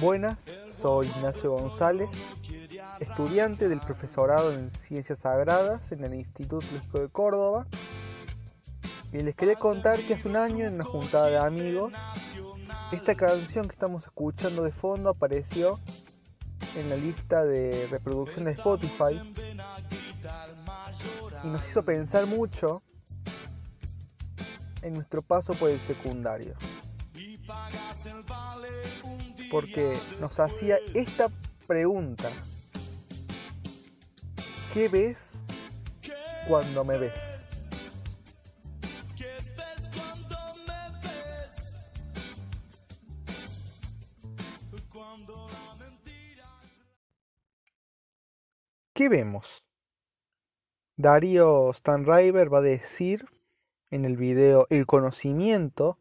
Buenas, soy Ignacio González, estudiante del profesorado en Ciencias Sagradas en el Instituto Lógico de Córdoba. Y les quería contar que hace un año en una juntada de amigos, esta canción que estamos escuchando de fondo apareció en la lista de reproducción de Spotify y nos hizo pensar mucho en nuestro paso por el secundario porque nos hacía esta pregunta. ¿Qué ves cuando me ves? ¿Qué vemos? Darío Stanriver va a decir en el video El conocimiento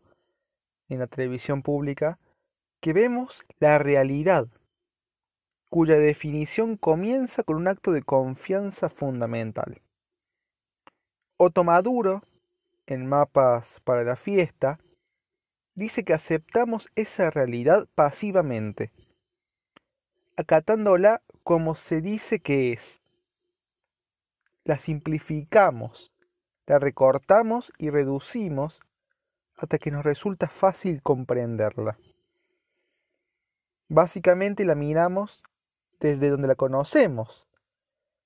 en la televisión pública que vemos la realidad, cuya definición comienza con un acto de confianza fundamental. Otto Maduro, en Mapas para la Fiesta, dice que aceptamos esa realidad pasivamente, acatándola como se dice que es. La simplificamos, la recortamos y reducimos hasta que nos resulta fácil comprenderla. Básicamente la miramos desde donde la conocemos,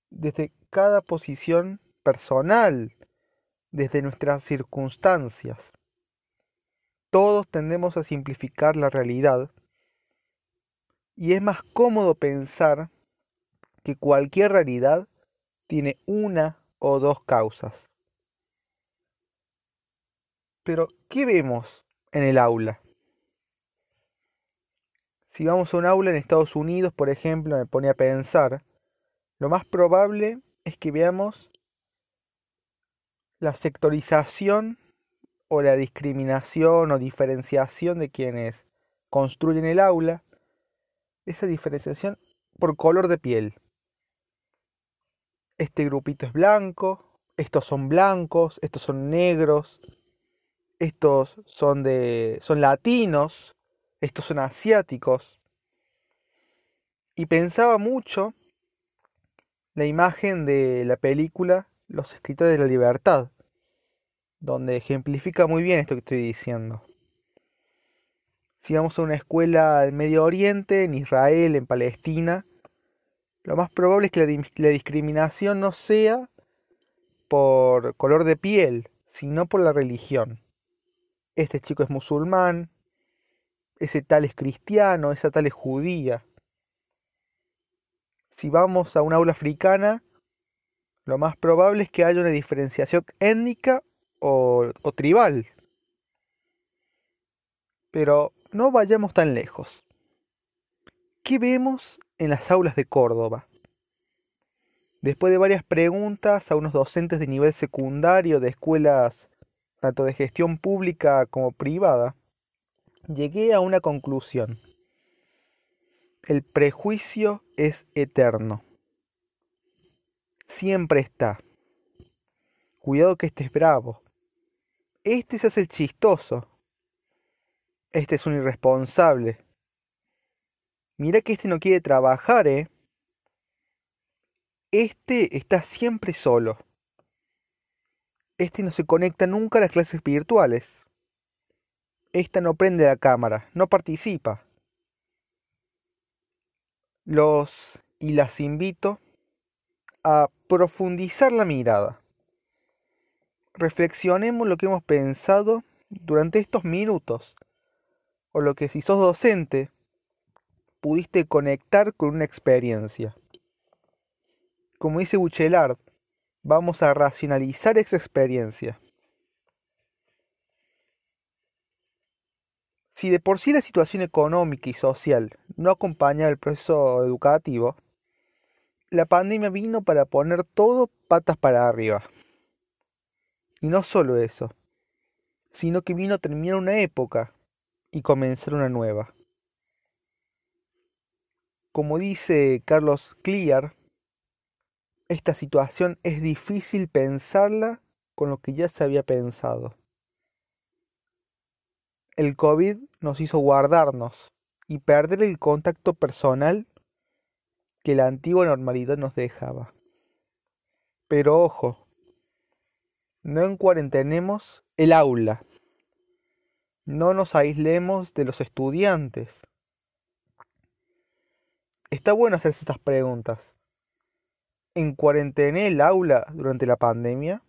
desde cada posición personal, desde nuestras circunstancias. Todos tendemos a simplificar la realidad y es más cómodo pensar que cualquier realidad tiene una o dos causas. Pero, ¿qué vemos en el aula? Si vamos a un aula en Estados Unidos, por ejemplo, me pone a pensar, lo más probable es que veamos la sectorización o la discriminación o diferenciación de quienes construyen el aula, esa diferenciación por color de piel. Este grupito es blanco, estos son blancos, estos son negros, estos son de son latinos, estos son asiáticos. Y pensaba mucho la imagen de la película Los escritores de la libertad, donde ejemplifica muy bien esto que estoy diciendo. Si vamos a una escuela del Medio Oriente, en Israel, en Palestina, lo más probable es que la, la discriminación no sea por color de piel, sino por la religión. Este chico es musulmán, ese tal es cristiano, esa tal es judía. Si vamos a un aula africana, lo más probable es que haya una diferenciación étnica o, o tribal. Pero no vayamos tan lejos. ¿Qué vemos en las aulas de Córdoba? Después de varias preguntas a unos docentes de nivel secundario de escuelas tanto de gestión pública como privada, llegué a una conclusión. El prejuicio es eterno. Siempre está. Cuidado que este es bravo. Este se hace el chistoso. Este es un irresponsable. Mira que este no quiere trabajar, ¿eh? Este está siempre solo. Este no se conecta nunca a las clases virtuales. Esta no prende la cámara, no participa. Los y las invito a profundizar la mirada. Reflexionemos lo que hemos pensado durante estos minutos, o lo que si sos docente pudiste conectar con una experiencia. Como dice Buchelard, vamos a racionalizar esa experiencia. Si de por sí la situación económica y social no acompaña el proceso educativo, la pandemia vino para poner todo patas para arriba. Y no solo eso, sino que vino a terminar una época y comenzar una nueva. Como dice Carlos Clear, esta situación es difícil pensarla con lo que ya se había pensado. El COVID nos hizo guardarnos y perder el contacto personal que la antigua normalidad nos dejaba. Pero ojo, no encuarentenemos el aula, no nos aislemos de los estudiantes. Está bueno hacerse estas preguntas. ¿En cuarentena el aula durante la pandemia?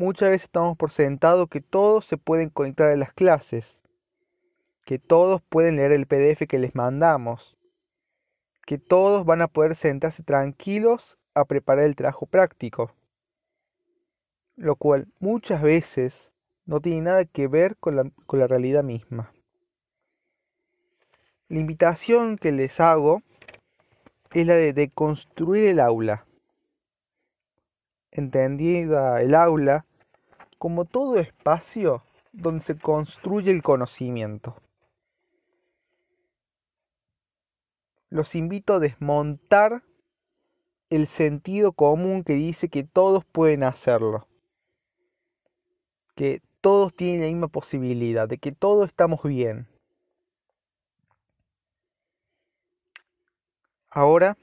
Muchas veces estamos por sentado que todos se pueden conectar a las clases, que todos pueden leer el PDF que les mandamos, que todos van a poder sentarse tranquilos a preparar el trabajo práctico, lo cual muchas veces no tiene nada que ver con la, realidad misma. La invitación que les hago es la de deconstruir el aula. Entendida el aula como todo espacio donde se construye el conocimiento. Los invito a desmontar el sentido común que dice que todos pueden hacerlo, que todos tienen la misma posibilidad, de que todos estamos bien. Ahora,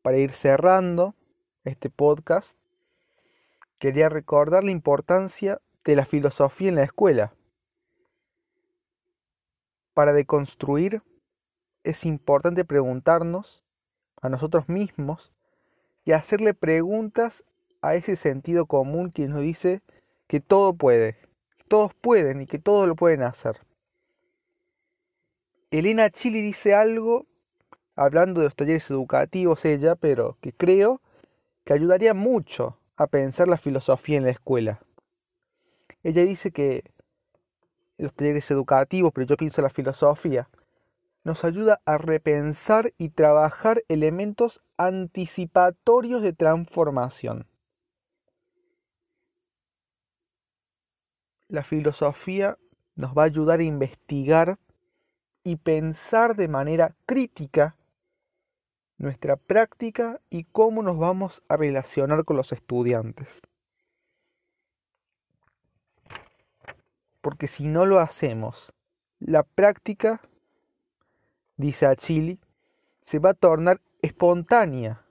para ir cerrando este podcast, quería recordar la importancia de la filosofía en la escuela. Para deconstruir es importante preguntarnos a nosotros mismos y hacerle preguntas a ese sentido común que nos dice que todo puede, todos pueden y que todos lo pueden hacer. Elena Chili dice algo hablando de los talleres educativos ella, pero que creo que ayudaría mucho a pensar la filosofía en la escuela. Ella dice que los talleres educativos, pero yo pienso la filosofía, nos ayuda a repensar y trabajar elementos anticipatorios de transformación. La filosofía nos va a ayudar a investigar y pensar de manera crítica nuestra práctica y cómo nos vamos a relacionar con los estudiantes. Porque si no lo hacemos, la práctica, dice Achille, se va a tornar espontánea.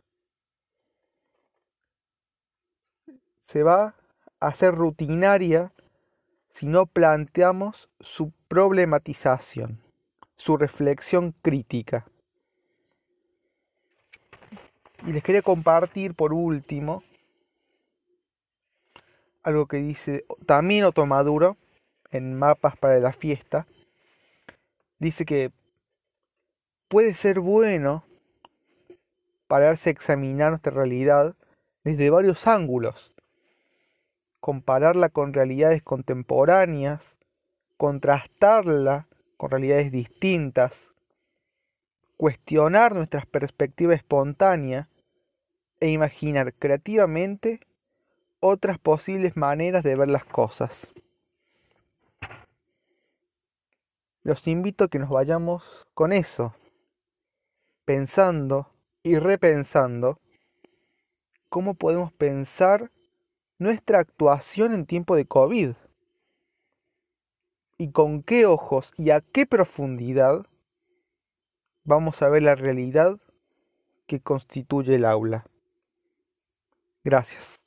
Se va a hacer rutinaria si no planteamos su problematización, su reflexión crítica. Y les quería compartir por último algo que dice también Otto Maduro en Mapas para la Fiesta. Dice que puede ser bueno pararse a examinar nuestra realidad desde varios ángulos, compararla con realidades contemporáneas, contrastarla con realidades distintas, cuestionar nuestras perspectivas espontáneas e imaginar creativamente otras posibles maneras de ver las cosas. Los invito a que nos vayamos con eso, pensando y repensando cómo podemos pensar nuestra actuación en tiempo de COVID y con qué ojos y a qué profundidad vamos a ver la realidad que constituye el aula. Gracias.